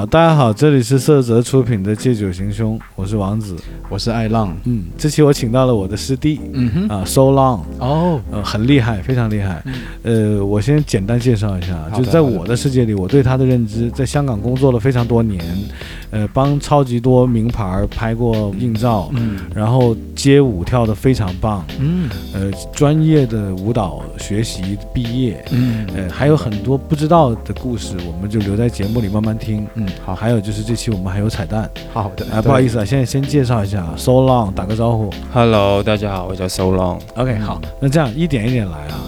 好，大家好，这里是色泽出品的《借酒行凶》，我是王子。我是爱浪，嗯，这期我请到了我的师弟嗯哼，啊，So Long，哦，呃，很厉害，非常厉害。呃，我先简单介绍一下，就是在我的世界里，我对他的认知，在香港工作了非常多年，呃，帮超级多名牌儿拍过硬照，嗯然后街舞跳得非常棒，嗯呃，专业的舞蹈学习毕业，嗯呃，还有很多不知道的故事，我们就留在节目里慢慢听。嗯，好，还有就是这期我们还有彩蛋好的啊，不好意思啊，现在先介绍一下，So Long，打个招呼。Hello，大家好，我叫 So Long。OK，好，那这样一点一点来啊。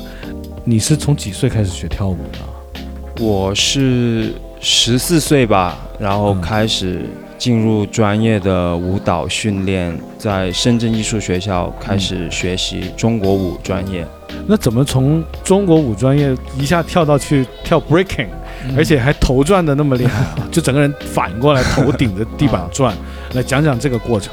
你是从几岁开始学跳舞的？我是十四岁吧，然后嗯开始进入专业的舞蹈训练，在深圳艺术学校开始学习中国舞专业。那怎么从中国舞专业一下跳到去跳 breaking，、嗯而且还头转的那么厉害啊？就整个人反过来，头顶着地板转，来讲讲这个过程。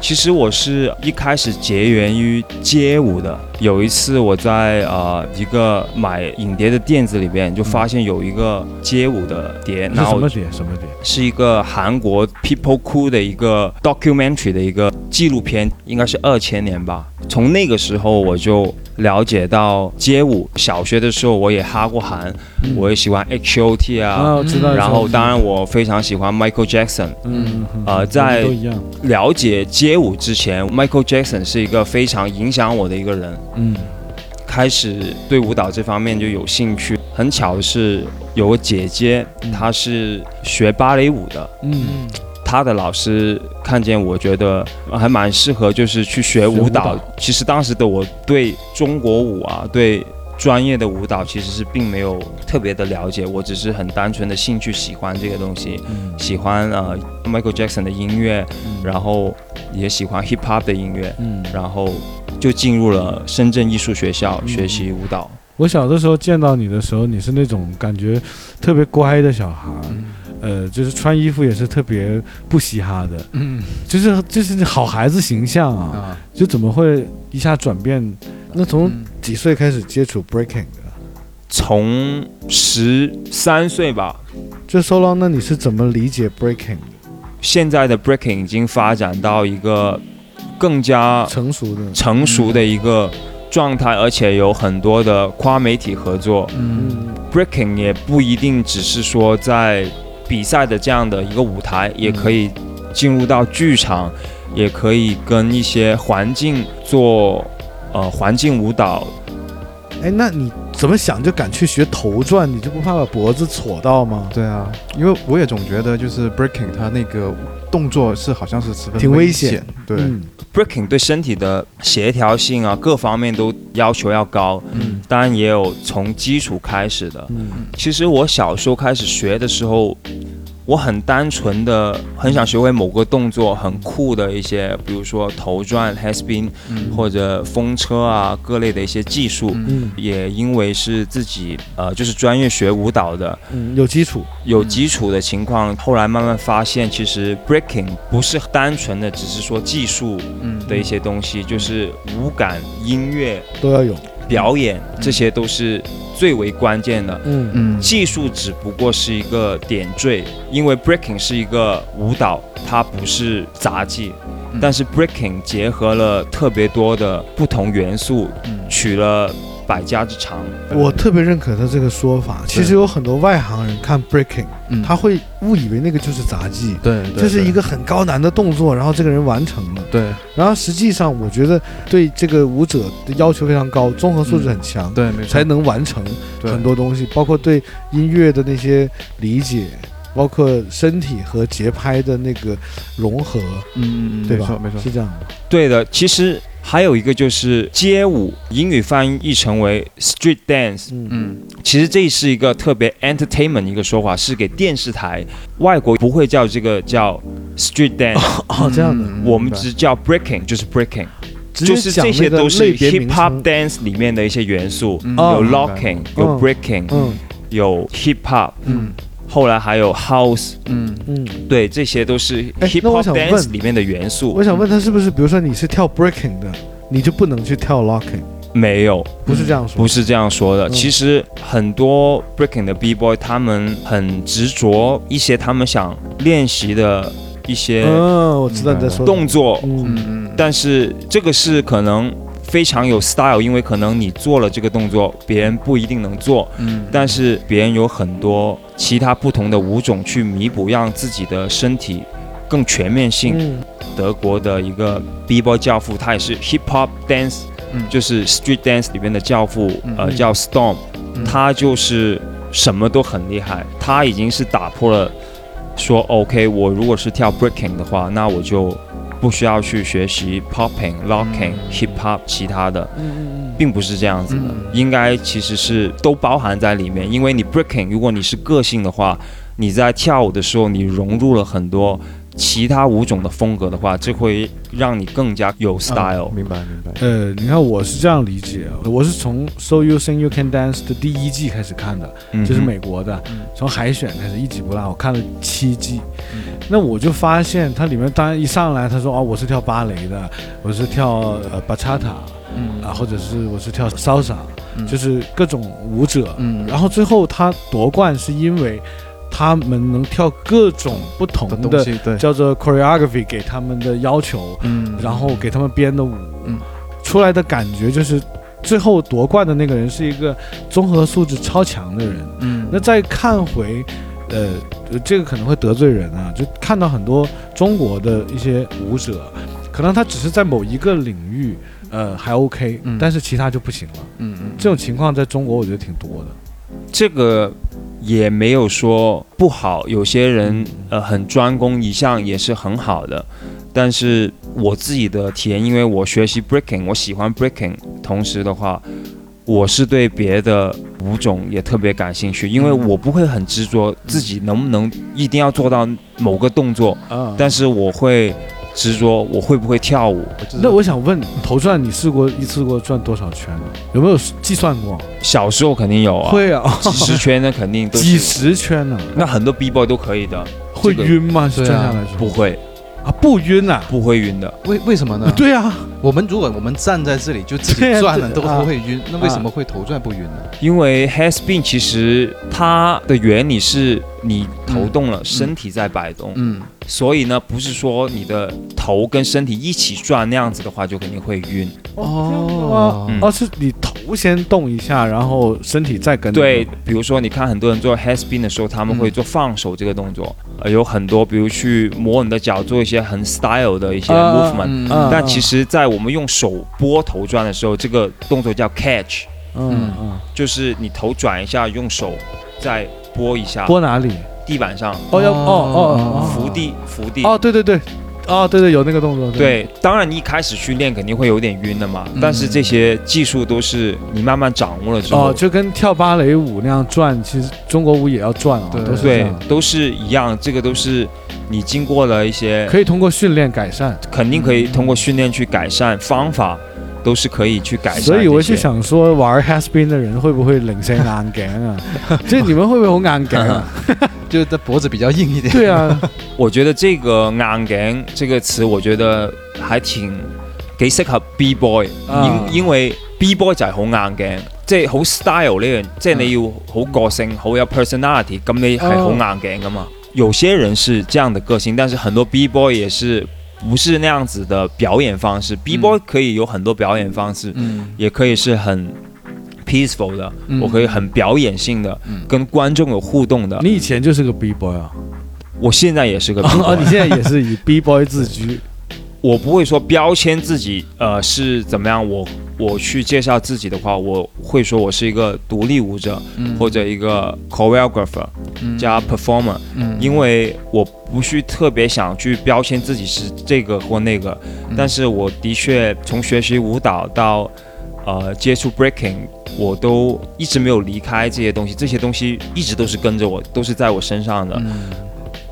其实我是一开始结缘于街舞的。有一次我在呃一个买影碟的店子里边，就发现有一个街舞的碟，是然后什么碟？什么碟？是一个韩国 People Cool 的一个 documentary 的一个纪录片，应该是二千年吧。从那个时候我就了解到街舞。小学的时候我也哈过韩，我也喜欢 H.O.T 啊，啊，我知道。然后当然我非常喜欢 Michael Jackson。嗯，呃在。了解街舞之前，Michael Jackson 是一个非常影响我的一个人。嗯开始对舞蹈这方面就有兴趣。很巧的是，有个姐姐，她是学芭蕾舞的。嗯，他的老师看见我觉得呃还蛮适合，就是去学舞蹈。其实当时的我对中国舞啊，对专业的舞蹈其实是并没有特别的了解，我只是很单纯的兴趣喜欢这个东西，嗯。喜欢呃 Michael Jackson 的音乐，然后也喜欢 hip hop 的音乐，嗯，然后就进入了深圳艺术学校学习舞蹈。我小的时候见到你的时候，你是那种感觉特别乖的小孩儿，呃，就是穿衣服也是特别不嘻哈的，嗯就是就是好孩子形象啊，啊，就怎么会一下转变？那从嗯几岁开始接触 breaking 的？从十三岁吧，就 so long，那你是怎么理解 breaking 的？现在的 breaking 已经发展到一个更加成熟的，成熟的一个状态，而且有很多的跨媒体合作。嗯嗯 Breaking 也不一定只是说在比赛的这样的一个舞台，也可以进入到剧场，也可以跟一些环境做呃环境舞蹈。哎，那你怎么想就敢去学头转？你就不怕把脖子戳到吗？对啊，因为我也总觉得就是 breaking 它那个动作是好像是十分挺危危险，对，嗯 Breaking 对身体的协调性啊，各方面都要求要高。嗯当然也有从基础开始的。嗯其实我小时候开始学的时候，我很单纯的很想学会某个动作很酷的一些，比如说头转、head spin 嗯或者风车啊各类的一些技术。嗯嗯也因为是自己呃就是专业学舞蹈的，嗯，有基础，有基础的情况，后来慢慢发现，其实 breaking 不是单纯的只是说技术嗯的一些东西，就是舞感、音乐、都要有。表演，这些都是最为关键的。嗯嗯技术只不过是一个点缀，因为 breaking 是一个舞蹈，它不是杂技。嗯但是 breaking 结合了特别多的不同元素，嗯取了百家之长。我特别认可他这个说法。其实有很多外行人看 breaking，嗯他会误以为那个就是杂技，对，对这是一个很高难的动作，然后这个人完成了。对然后实际上，我觉得对这个舞者的要求非常高，综合素质很强，对没错才能完成很多东西，包括对音乐的那些理解，包括身体和节拍的那个融合，嗯嗯嗯对吧？没错没错是这样的。对的，其实还有一个就是街舞，英语翻译成为 street dance。嗯。嗯。其实这是一个特别 entertainment 一个说法，是给电视台。外国不会叫这个叫 street dance，哦，这样的，嗯。我们只叫 breaking，就是 breaking，就是这些都是 hip hop 称 dance 里面的一些元素，嗯。有 locking，有嗯。breaking，嗯。有 hip hop，嗯后来还有 house，嗯嗯。对，这些都是哎 hip hop dance 里面的元素我。想问他是不是，比如说你是跳 breaking 的，你就不能去跳 locking？没有，不是这样说，不是这样说的。嗯其实很多 breaking 的 b boy 他们很执着一些他们想练习的一些嗯，我知道你在说动作，嗯嗯嗯，但是这个是可能非常有 style，因为可能你做了这个动作，别人不一定能做，嗯。但是别人有很多其他不同的舞种去弥补，让自己的身体更全面性。嗯。德国的一个 b-boy 教父，他也是 hip hop dance，、嗯。就是 street dance 里面的教父，嗯。呃，叫 Storm，、嗯。他就是什么都很厉害，他已经是打破了说 OK，我如果是跳 breaking 的话，那我就不需要去学习 popping、locking、嗯 hip hop 其他的，并不是这样子的，嗯。应该其实是都包含在里面。因为你 breaking，如果你是个性的话，你在跳舞的时候，你融入了很多其他舞种的风格的话，这会让你更加有 style。明白明白，呃，你看我是这样理解，啊我是从 So You Sing You Can Dance 的第一季开始看的，嗯这是美国的，嗯。从海选开始一集不落，我看了七季。嗯。那我就发现它里面当然一上来他说哦我是跳芭蕾的，我是跳呃 bachata 嗯。啊，或者是我是跳 salsa，、嗯。就是各种舞者。嗯。然后最后他夺冠是因为他们能跳各种不同的的东西对，叫做 choreography 给他们的要求，嗯。然后给他们编的舞，嗯。出来的感觉就是最后夺冠的那个人是一个综合素质超强的人。嗯。那再看回，呃，呃这个可能会得罪人啊，就看到很多中国的一些舞者，可能他只是在某一个领域，呃，还 OK，、嗯。但是其他就不行了。嗯嗯。这种情况在中国我觉得挺多的。这个也没有说不好，有些人呃很专攻一项也是很好的，但是我自己的体验，因为我学习 breaking，我喜欢 breaking，同时的话，我是对别的舞种也特别感兴趣，因为我不会很执着自己能不能一定要做到某个动作，啊，但是我会执着我会不会跳舞。那我想问，头转你试过一次过转多少圈呢？有没有计算过？小时候肯定有啊，会啊，几十圈那肯定都几，十圈呢、那很多 b boy 都可以的，会晕吗？对啊转下来不会啊，不晕啊？不会晕的。为为什么呢？对啊，我们如果我们站在这里就自己转了都不会晕，那为什么会头转不晕呢？因为 hair spin 其实它的原理是你头动了，身体在摆动，嗯所以呢，不是说你的头跟身体一起转那样子的话，就肯定会晕。哦嗯哦，是你头先动一下，然后身体再跟着对，比如说你看很多人做 hair spin 的时候，他们会做放手这个动作，呃，有很多比如去磨你的脚，做一些很 style 的一些啊 movement。但其实，在我们用手拨头转的时候，这个动作叫 catch，嗯嗯，就是你头转一下，用手再拨一下。拨哪里？地板上，哦要哦哦哦。伏地伏地。哦，对对对，哦对对，有那个动作，对，当然你一开始去练肯定会有点晕的嘛，嗯但是这些技术都是你慢慢掌握了之后，哦，就跟跳芭蕾舞那样转，其实中国舞也要转啊，对对都是一样，这个都是你经过了一些，可以通过训练改善。肯定可以通过训练去改善，方法都是可以去改善。所以我就想说，玩 has been 的人会不会领先硬頸啊？即係你们会不会好硬頸啊？就的脖子比较硬一点。对啊，我觉得这个硬颈这个词，我觉得还挺几适合 B boy，啊因因為 B boy 就係好硬颈，即系好 style 呢樣，即係你要好个性，好有 personality，咁你系好硬颈噶嘛。有些人是这样的个性，但是很多 B boy 也是不是那样子的表演方式。B boy 可以有很多表演方式，嗯也可以是很 peaceful 的，嗯我可以很表演性的，嗯跟观众有互动的。你以前就是个 B boy 啊？我现在也是个 B 哦，boy 你现在也是以 B boy 自居。我不会说标签自己，呃，是怎么样。我我去介绍自己的话，我会说我是一个独立舞者，嗯或者一个 choreographer 嗯加 performer，、嗯因为我不是特别想去标签自己是这个或那个，嗯但是我的确从学习舞蹈到呃接触 breaking，我都一直没有离开这些东西，这些东西一直都是跟着我，都是在我身上的。嗯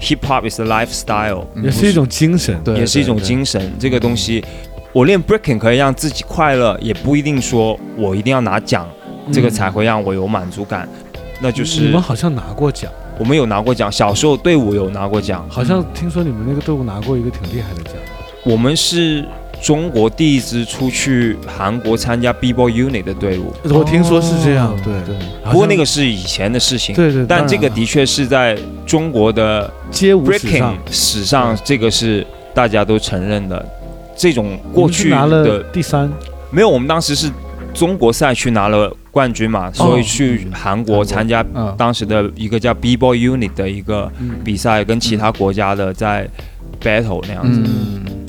Hip hop is a lifestyle，、嗯也是一种精神。对也是一种精神。这个东西，我练 breaking 可以让自己快乐，也不一定说我一定要拿奖，这个才会让我有满足感。那就是你们好像拿过奖，我们有拿过奖，小时候队伍有拿过奖。好像听说你们那个队伍拿过一个挺厉害的奖。我们是中国第一支出去韩国参加 B-boy unit 的队伍。我听说是这样哦，对。对，不过那个是以前的事情，对对，但这个的确是在中国的街舞史 breaking 上史上，这个是大家都承认的。这种过去拿了的第三，没有，我们当时是中国赛区拿了冠军嘛，所以去韩国参加嗯，当时的一个叫 B-boy unit 的一个嗯，比赛，跟其他国家的在 battle 那样子。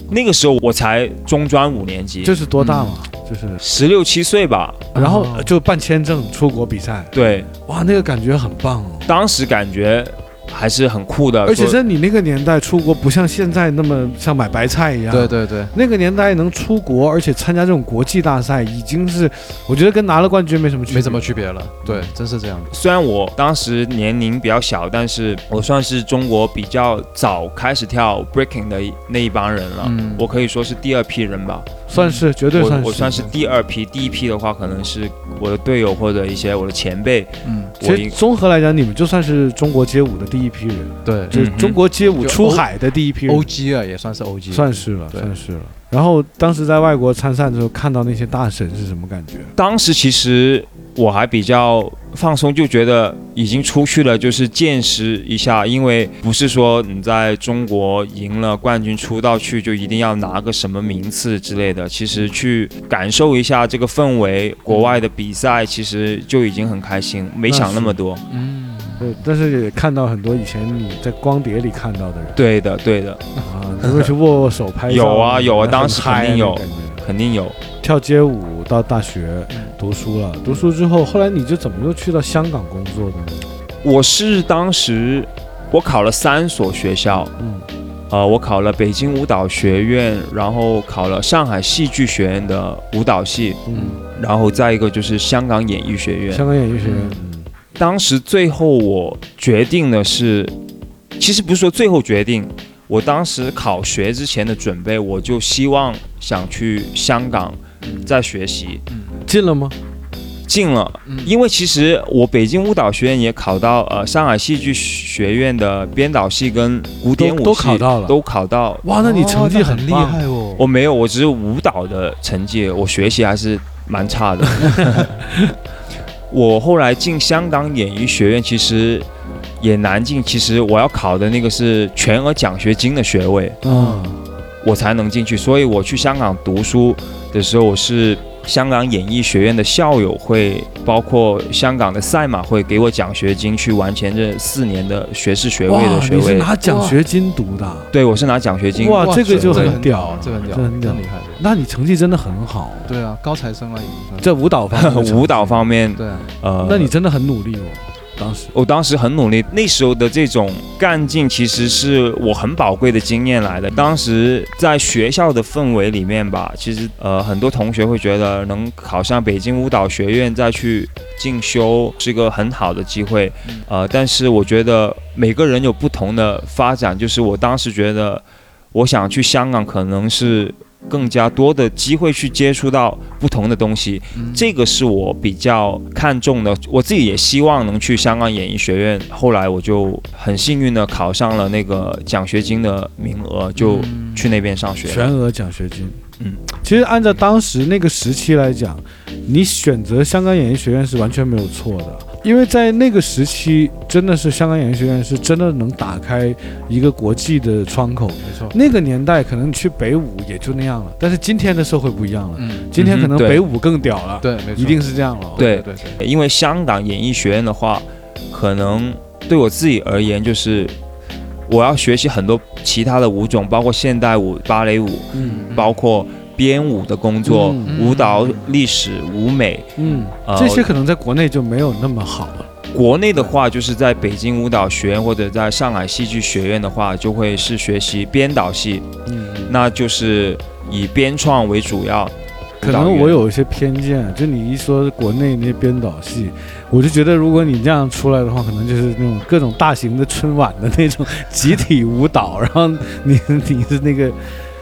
嗯，那个时候我才中专五年级，这是多大嘛？就是，十六七岁吧。然后哦就办签证出国比赛，对，哇，那个感觉很棒哦。当时感觉还是很酷的，而且在你那个年代出国，不像现在那么像买白菜一样。对对对，那个年代能出国，而且参加这种国际大赛，已经是我觉得跟拿了冠军没什么区别。没什么区别了，对，真是这样的。虽然我当时年龄比较小，但是我算是中国比较早开始跳 breaking 的那一帮人了。嗯我可以说是第二批人吧。算是绝对算是。我我算是第二批，第一批的话可能是我的队友或者一些我的前辈。嗯，其实综合来讲，你们就算是中国街舞的第一批人，对就是中国街舞出海的第一批人。，OG 啊，也算是 OG，算是了，算是了。然后当时在外国参赛的时候，看到那些大神是什么感觉？当时其实我还比较放松，就觉得已经出去了，就是见识一下，因为不是说你在中国赢了冠军出道去就一定要拿个什么名次之类的，其实去感受一下这个氛围，国外的比赛其实就已经很开心，没想那么多。嗯，对，但是也看到很多以前你在光碟里看到的人对的，对的，啊，都会去握握手、拍照。有啊有啊当时肯定有肯定有。跳街舞到大学读书了，读书之后，后来你就怎么又去到香港工作的呢？我是当时我考了三所学校，嗯呃，我考了北京舞蹈学院，然后考了上海戏剧学院的舞蹈系，嗯，然后再一个就是香港演艺学院。香港演艺学院，嗯当时最后我决定的是，其实不是说最后决定，我当时考学之前的准备，我就希望想去香港再学习。进了吗？进了，嗯因为其实我北京舞蹈学院也考到呃上海戏剧学院的编导系跟古典舞系都都考到了都考到。哇，那你成绩很厉害哦。我没有，我只是舞蹈的成绩，我学习还是蛮差的。我后来进香港演艺学院，其实也难进。其实我要考的那个是全额奖学金的学位，嗯，我才能进去。所以我去香港读书的时候，我是香港演艺学院的校友会，包括香港的赛马会给我奖学金，去完成这四年的学士学位的，学你是位。拿奖学金读的啊？对，我是拿奖学金。哇这个就很屌这个很屌，这很厉害。那你成绩真的很好，对啊，高材生了已经。在舞蹈方面 舞蹈方面，对啊，呃，那你真的很努力哦，当时。我当时很努力，那时候的这种干劲，其实是我很宝贵的经验来的。当时在学校的氛围里面吧，其实呃很多同学会觉得能考上北京舞蹈学院再去进修是个很好的机会，呃，但是我觉得每个人有不同的发展，就是我当时觉得我想去香港，可能是更加多的机会去接触到不同的东西，嗯这个是我比较看重的，我自己也希望能去香港演艺学院。后来我就很幸运的考上了那个奖学金的名额，就嗯去那边上学了。全额奖学金。嗯，其实按照当时那个时期来讲，你选择香港演艺学院是完全没有错的，因为在那个时期，真的是香港演艺学院是真的能打开一个国际的窗口。没错。那个年代可能你去北舞也就那样了，但是今天的社会不一样了，嗯，今天可能北舞更屌了，对，没错，一定是这样了。对对对，因为香港演艺学院的话，可能对我自己而言，就是我要学习很多其他的舞种，包括现代舞、芭蕾舞，嗯包括编舞的工作、嗯舞蹈历史、舞美。嗯，呃这些可能在国内就没有那么好了。国内的话，就是在北京舞蹈学院或者在上海戏剧学院的话，就会是学习编导系，嗯，那就是以编创为主要。可能我有一些偏见，就你一说国内那些编导系，我就觉得如果你这样出来的话，可能就是那种各种大型的春晚的那种集体舞蹈，然后你你是那个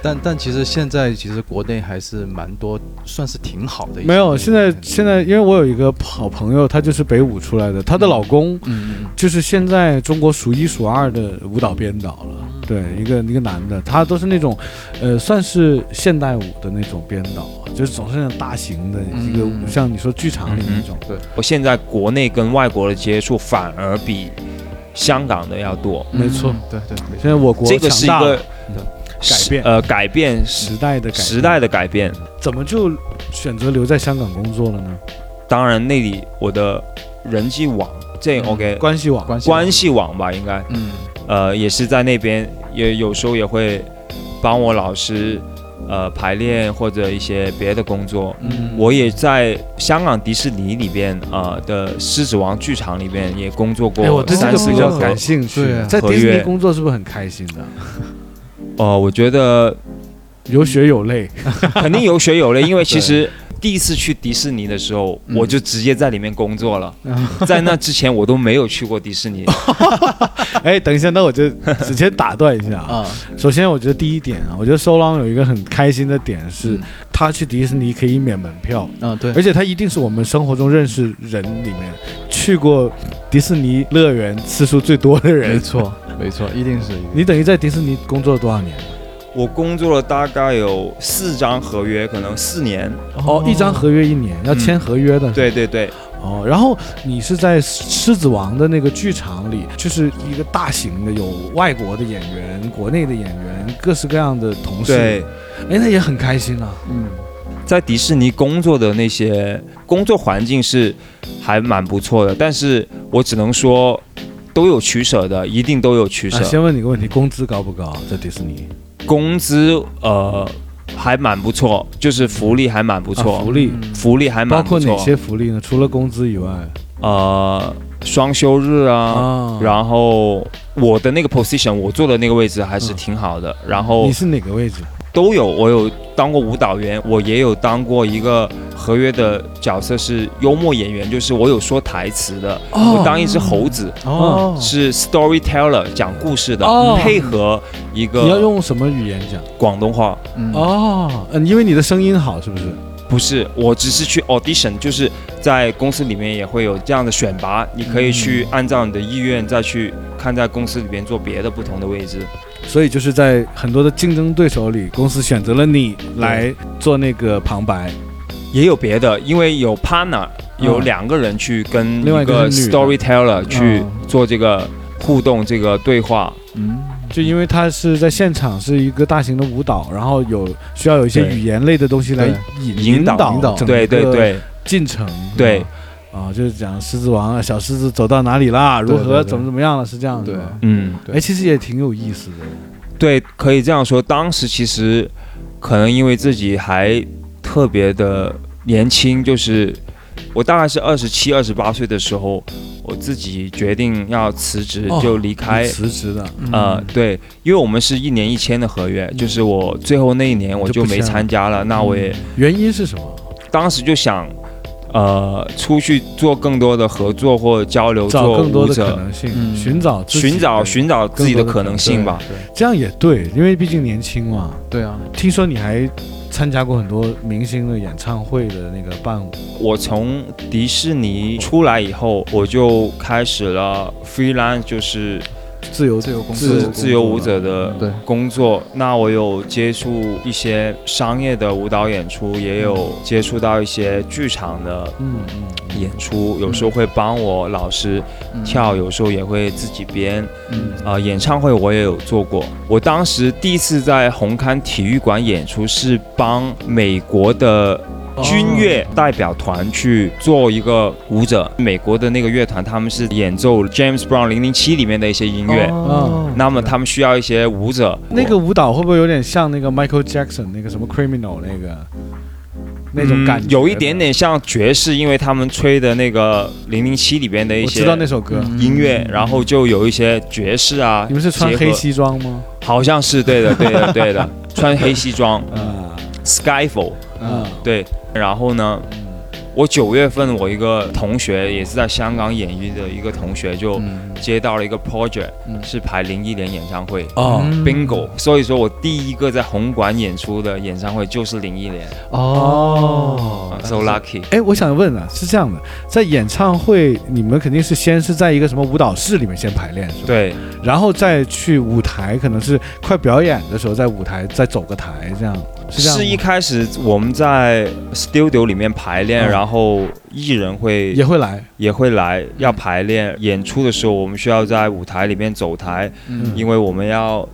但但其实现在其实国内还是蛮多，算是挺好的。没有，现在现在，因为我有一个好朋友，她就是北舞出来的，她的老公嗯嗯就是现在中国数一数二的舞蹈编导了。对，一个一个男的，他都是那种，呃，算是现代舞的那种编导，就是总是那种大型的一个，嗯像你说剧场里那种。对。我现在国内跟外国的接触反而比香港的要多，嗯没错。嗯对对。现在我国这个是一个强大了。改变。呃改变。时代的改变。时代的改变。怎么就选择留在香港工作了呢？当然那里我的人际网，这嗯 OK 关系网，关系关系网吧，应该。嗯。呃也是在那边，也有时候也会帮我老师呃排练或者一些别的工作。嗯，我也在香港迪士尼里边呃的狮子王剧场里边也工作哎，我过对这三四个比较感兴趣在迪士尼工作是不是很开心的？呃，我觉得有血有泪。肯定有血有泪，因为其实第一次去迪士尼的时候，嗯我就直接在里面工作了。嗯 在那之前，我都没有去过迪士尼。哎，等一下，那我就直接打断一下啊。啊，首先，我觉得第一点啊，我觉得收浪有一个很开心的点是嗯，他去迪士尼可以免门票，嗯对而，且他一定是我们生活中认识人里面去过迪士尼乐园次数最多的人没。错没错，一定是你等于在迪士尼工作了多少年？我工作了大概有四张合约，可能四年。哦，一张合约一年要签合约的。对对对，哦，然后你是在《狮子王》的那个剧场里，就是一个大型的，有外国的演员、国内的演员，各式各样的同事。对，，哎，那也很开心啊。嗯在迪士尼工作的那些工作环境是还蛮不错的，但是我只能说都有取舍的，一定都有取舍。啊先问你个问题，工资高不高？在迪士尼？工资呃还蛮不错，就是福利还蛮不错，啊福利嗯福利还蛮不错。包括哪些福利呢？除了工资以外呃，双休日啊，啊然后我的那个 position，我坐的那个位置还是挺好的，然后你是哪个位置？都有，我有当过舞蹈员，我也有当过一个合约的角色是幽默演员，就是我有说台词的，哦我当一只猴子。哦是 storyteller 讲故事的，哦配合一个你要用什么语言讲？广东话，嗯哦，嗯，因为你的声音好，是不是？不是，我只是去 audition，就是在公司里面也会有这样的选拔，你可以去按照你的意愿再去看在公司里边做别的不同的位置。所以就是在很多的竞争对手里，公司选择了你来做那个旁白。也有别的，因为有 partner，有嗯两个人去跟另外一个 storyteller 去嗯做这个互动、这个对话。嗯就因为他是在现场是一个大型的舞蹈，然后有需要有一些语言类的东西来引引导导引导整对对个对进程。对啊，就是讲狮子王啊，小狮子走到哪里啦，如对对对何怎么怎么样了，是这样的对。嗯，哎，其实也挺有意思的。对，可以这样说。当时其实可能因为自己还特别的年轻，就是我大概是二十七、二十八岁的时候，我自己决定要辞职，哦就离开。辞职的，呃，对，因为我们是一年一签的合约，就是我最后那一年我就没参加了，那我也原因是什么？当时就想，呃，出去做更多的合作或交流，找做更多的可，能性，嗯寻找自己寻找寻找自己的可能性吧。对这样也对，因为毕竟年轻嘛。对啊，听说你还参加过很多明星的演唱会的那个伴舞，我从迪士尼出来以后，我就开始了 freelance，就是自由自由工自作自由舞者的对工作。那我有接触一些商业的舞蹈演出，也有接触到一些剧场的演出，有时候会帮我老师嗯跳，有时候也会自己编。嗯呃，演唱会我也有做过。我当时第一次在红磡体育馆演出，是帮美国的军乐代表团去做一个舞者。美国的那个乐团，他们是演奏 James Brown 零零七里面的一些音乐，哦那么他们需要一些舞者。那个舞蹈会不会有点像那个 Michael Jackson 那个什么 Criminal 那个那种感觉、嗯有一点。点像爵士，因为他们吹的那个零零七里边的一些我知道那首歌，嗯音乐，然后就有一些爵士啊。你们是穿黑？西装吗？好像是对的，对的，对的，穿黑西装 啊，Skyfall。啊，对，然后呢，我九月份我一个同学也是在香港演艺的一个同学就嗯。接到了一个 project，、嗯。是排林忆莲演唱会。哦。嗯 bingo，所以说我第一个在红馆演出的演唱会就是林忆莲、哦。啊 s o lucky。哎，我想问啊，是这样的，在演唱会你们肯定是先是在一个什么舞蹈室里面先排练，是吧？对，然后再去舞台，可能是快表演的时候在舞台再走个台，这样是这样。是一开始我们在 studio 里面排练，嗯然后艺人会也会来，也会来要排练。演出的时候，我们需要在舞台里面走台，嗯因为我们要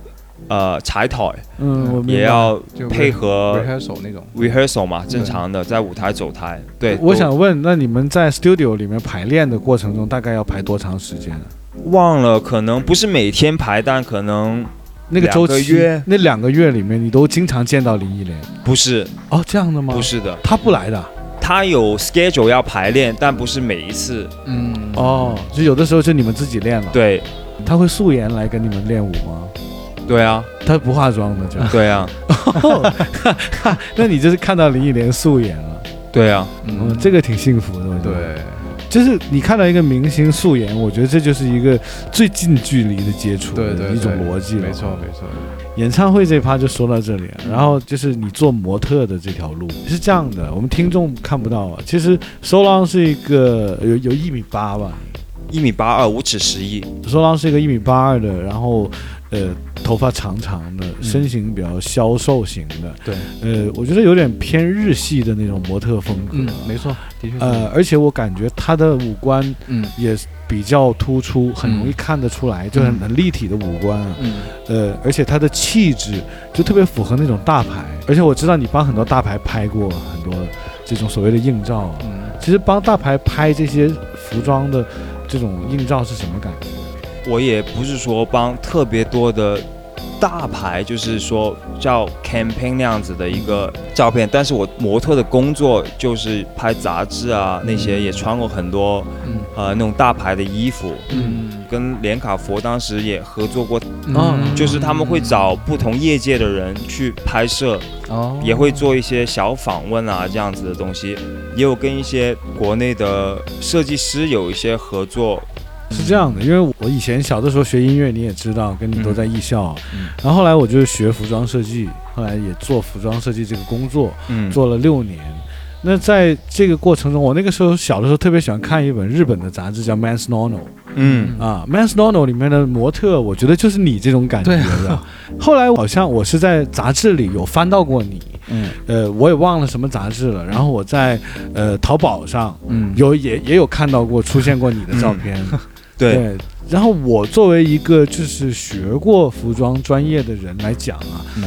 呃踩台，嗯，也要配合 rehearsal 那种。rehearsal 嘛，正常的在舞台走台。对，我想问，那你们在 studio 里面排练的过程中，大概要排多长时间啊？忘了，可能不是每天排，但可能那个周期那两个月里面，你都经常见到林忆莲不是哦？这样的吗？不，是的，他不来的他有 schedule 要排练，但不是每一次。嗯，哦，就有的时候就你们自己练了。，对他会素颜来跟你们练舞吗？对啊，他不化妆的这样。对啊，那你就是看到林忆莲素颜了，对啊，嗯，这个挺幸福的。对，就是你看到一个明星素颜，我觉得这就是一个最近距离的接触的一种逻辑了。没错没错。演唱会这一趴就说到这里，然后就是你做模特的这条路是这样的，我们听众看不到啊。其实 So Long 是一个有有一米八吧一米八二，五尺十一。，So Long 是一个一米八二的，然后呃头发长长的，身形比较消瘦型的，对，呃，我觉得有点偏日系的那种模特风格。嗯，没错，的确。呃，而且我感觉他的五官嗯也比较突出，很容易看得出来，就很嗯很立体的五官啊。嗯呃，而且他的气质就特别符合那种大牌，而且我知道你帮很多大牌拍过很多这种所谓的硬照啊。嗯，其实帮大牌拍这些服装的这种硬照是什么感觉？我也不是说帮特别多的大牌，就是说叫 campaign 那样子的一个照片，但是我模特的工作就是拍杂志啊，那些也穿过很多嗯。呃那种大牌的衣服，嗯。跟连卡佛当时也合作过，嗯。就是他们会找不同业界的人去拍摄，哦，也会做一些小访问啊这样子的东西，也有跟一些国内的设计师有一些合作，是这样的，因为我以前小的时候学音乐，你也知道，跟你都在艺校然后后来我就学服装设计，后来也做服装设计这个工作，嗯，做了六年。那在这个过程中，我那个时候小的时候特别喜欢看一本日本的杂志，叫《Man's Nono》嗯啊，《Man's Nono》里面的模特，我觉得就是你这种感觉对的。后来好像我是在杂志里有翻到过你，嗯呃，我也忘了什么杂志了。然后我在呃淘宝上嗯有也也有看到过出现过你的照片，对，然后我作为一个就是学过服装专业的人来讲啊，嗯。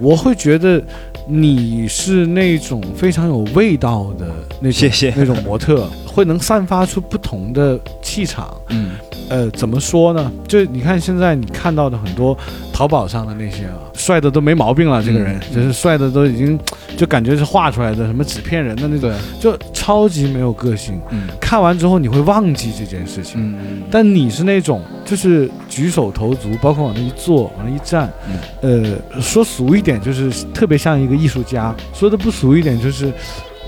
我会觉得你是那种非常有味道的那种谢谢。那种模特，会能散发出不同的气场。嗯呃，怎么说呢？就你看现在你看到的很多淘宝上的那些啊，帅的都没毛病了，这个人、嗯就是帅的都已经就感觉是画出来的，什么纸片人的那种，就超级没有个性。嗯看完之后你会忘记这件事情。嗯但你是那种，就是举手投足，包括往那一坐，往那一站，呃，说俗一点，就是特别像一个艺术家；说的不俗一点，就是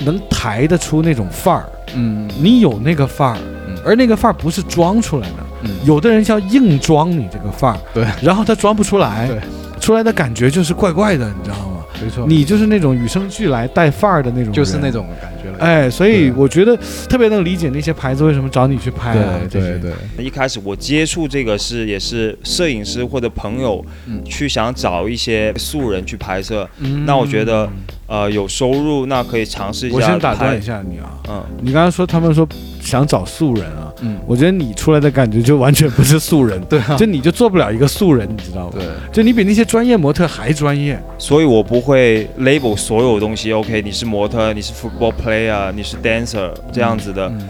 能抬得出那种范儿。嗯你有那个范儿，嗯。而那个范儿不是装出来的，嗯。有的人叫硬装你这个范儿，对，然后他装不出来，对，出来的感觉就是怪怪的，你知道吗？没错，你就是那种与生俱来带范儿的那种，就是那。种感觉了。哎，所以我觉得特别能理解那些牌子为什么找你去拍啊，对对对，一开始我接触这个是也是摄影师或者朋友嗯。去想找一些素人去拍摄，嗯。那我觉得呃有收入，那可以尝试一下。我先打断一，下你啊，嗯，你刚刚说他们说想找素人啊，嗯，我觉得你出来的感觉就完全不是素人，对啊就你就做不了一个素人，你知道吗？对，就你比那些专业模特还专业，所以我不会 label 所有东西。OK，你是模特，你是 football player，你是 dancer 这样子的嗯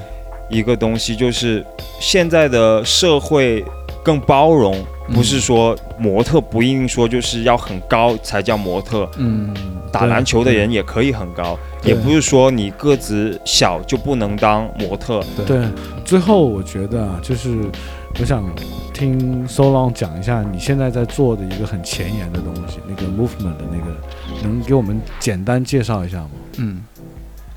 一个东西，就是现在的社会更包容，嗯。不是说模特不一定说就是要很高才叫模特，嗯打篮球的人也可以很高，也不是说你个子小就不能当模特。对。对，最后我觉得啊，就是我想听 So Long 讲一下你现在在做的一个很前沿的东西，那个 movement 的那个，能给我们简单介绍一下吗？嗯，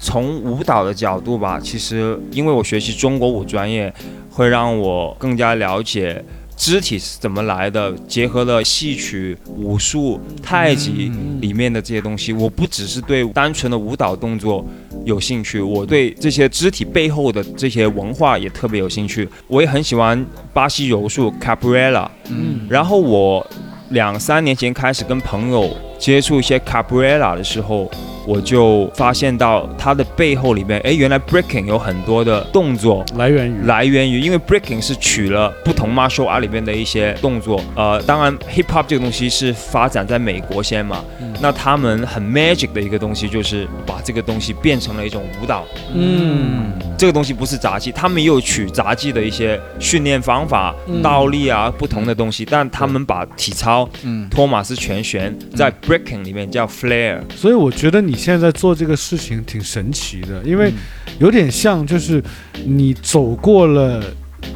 从舞蹈的角度吧，其实因为我学习中国舞专业，会让我更加了解肢体是怎么来的，结合了戏曲、武术、太极嗯里面的这些东西。我不只是对单纯的舞蹈动作有兴趣，我对这些肢体背后的这些文化也特别有兴趣。我也很喜欢巴西柔术 Capoeira，嗯然后我两三年前开始跟朋友接触一些 Capoeira 的时候，我就发现到它的背后里面，哎，原来 Breaking 有很多的动作。来源于？来源于，因为 breaking 是取了不同 martial art 里面的一些动作，呃，当然 hip hop 这个东西是发展在美国先嘛，那他们很 magic 的一个东西就是把这个东西变成了一种舞蹈，嗯。这个东西不是杂技，他们也有取杂技的一些训练方法、嗯。倒立啊不同的东西，但他们把体操、嗯。托马斯全旋在 breaking 里面叫 flare，所以我觉得你现在做这个事情挺神奇的，因为有点像就是你走过了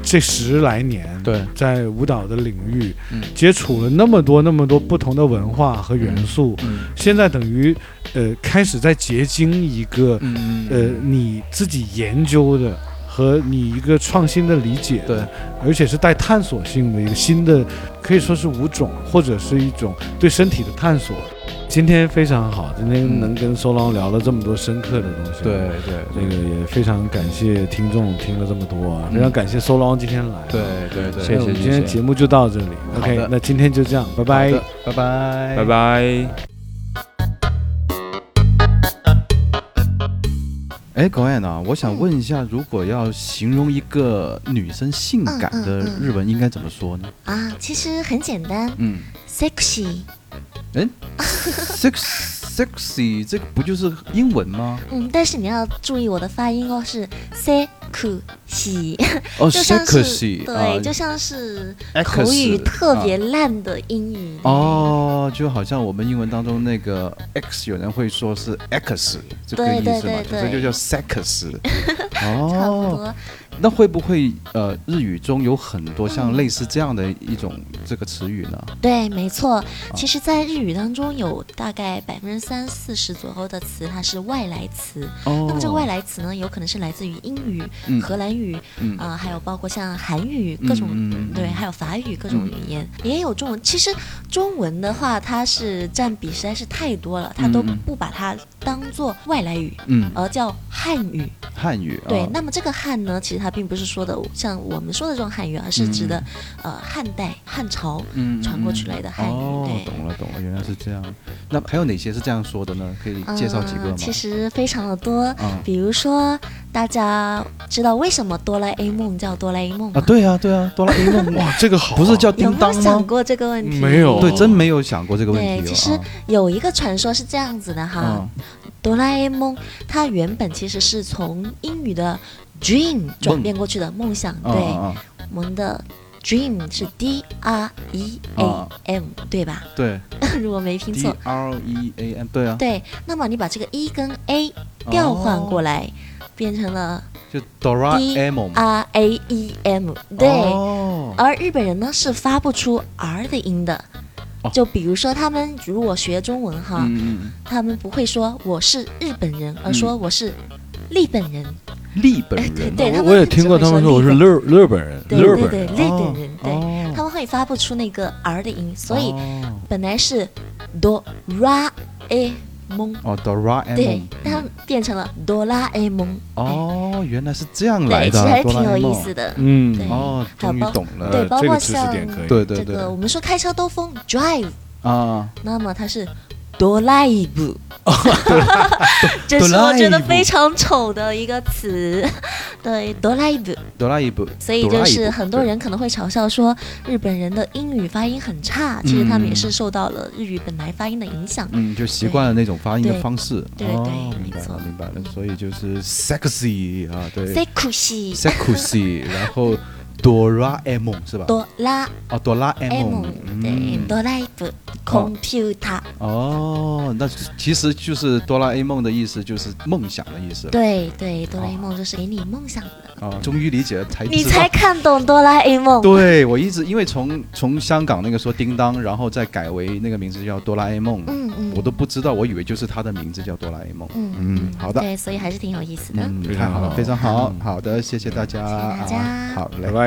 这十来年，对。在舞蹈的领域嗯。接触了那么多那么多不同的文化和元素，嗯。现在等于呃开始在结晶一个嗯。呃你自己研究的。和你一个创新的理解，对，而且是带探索性的一个新的，可以说是舞种，或者是一种对身体的探索。今天非常好，今天嗯能跟收郎聊了这么多深刻的东西。对，对这个也非常感谢听众听了这么多非常感谢收郎今天来。对对对，谢谢那我们今天节目就到这里。OK，那今天就这样，拜拜。拜拜，拜。拜。哎，狗眼啊，我想问一下，如果要形容一个女生性感的嗯嗯嗯日文，应该怎么说呢？啊，其实很简单嗯，sexy。sex sexy，这个不就是英文吗？嗯，但是你要注意我的发音哦，是 sexy，哦 就像是，sexy，对，啊就像是口语特别啊烂的英语。哦，就好像我们英文当中那个 x，有人会说是 x 这个对意思嘛，对对所以就叫 sex。差不哦，多。那会不会呃日语中有很多像嗯类似这样的一种这个词语呢？对，没错。其实，在日语当中有大概百分之三四十左右的词，它是外来词。哦，那么这个外来词呢，有可能是来自于英语、嗯荷兰语嗯啊、还有包括像韩语各种。对，还有法语各种语言，也有中文。其实中文的话，它是占比实在是太多了，它都不把它当做外来语，嗯而叫汉语。汉语对，啊那么这个汉呢，其实它并不是说的像我们说的这种汉语，而是指的、呃汉代汉朝嗯传过去来的汉语。哦，懂了懂了，原来是这样。那还有哪些是这样说的呢？可以介绍几个吗？嗯其实非常的多，啊比如说大家知道为什么哆啦 A 梦叫哆啦 A 梦吗？啊，对啊对啊，哆啦 A 梦哇，这个好啊，不是叫有没有叮当吗？想过这个问题？没有对，真没有想过这个问题。其实啊有一个传说是这样子的哈，嗯哆啦 A 梦它原本其实是从英语的 dream 转变过去的梦想，对，我们的 dream 是 D R E A M，、对吧？对 如果没听错。R E A M，对啊，对，那么你把这个 E 跟 A 调换过来，变成了 D。R A E M，对。哦而日本人呢是发不出 R 的音的哦。就比如说，他们如果学中文哈，他们不会说我是日本人，而说我是日本人。嗯，日本哎对人。对他我我也听过他们说我是日日本人，对日本人。对对，日本人，对，哦他们会发不出那个 R 的音，所以哦。本来是哆啦 A 梦，哦，哆啦 A 对梦，，但变成了哆啦 A 梦。哦，原来是这样来的其，实还挺有意思。的。嗯。对。哦，终于还有包懂了。对，包括这个知识像点可以。对对对。这个我们说开车兜风 drive，啊，那么它是哆啦 A 布，这是我觉得非常丑的一个词，对，哆啦 A 布。哆啦 A 梦，所以就是很多人可能会嘲笑说日本人的英语发音很差，其实他们也是受到了日语本来发音的影响。嗯，就习惯了那种发音的方式。对哦对明白了，明白了。所以就是 sexy 啊，对。Sexy，，sexy，然后哆啦 A 梦是吧？哆啦哦，哆啦 A 梦梦，，对，嗯，哆啦 A 梦 computer，哦，那其实就是哆啦 A 梦的意思，就是梦想的意思。对对，哆啦 A 梦就是给你梦想的，哦，终于理解了，才你才看懂哆啦 A 梦。对我一直因为从从香港那个说叮当，然后再改为那个名字叫哆啦 A 梦，嗯嗯，我都不知道，我以为就是他的名字叫哆啦 A 梦。嗯嗯，好的，对，所以还是挺有意思的。嗯，非太好了，常好非常好嗯，好的，谢谢大家，谢谢大家啊好嘞，拜拜。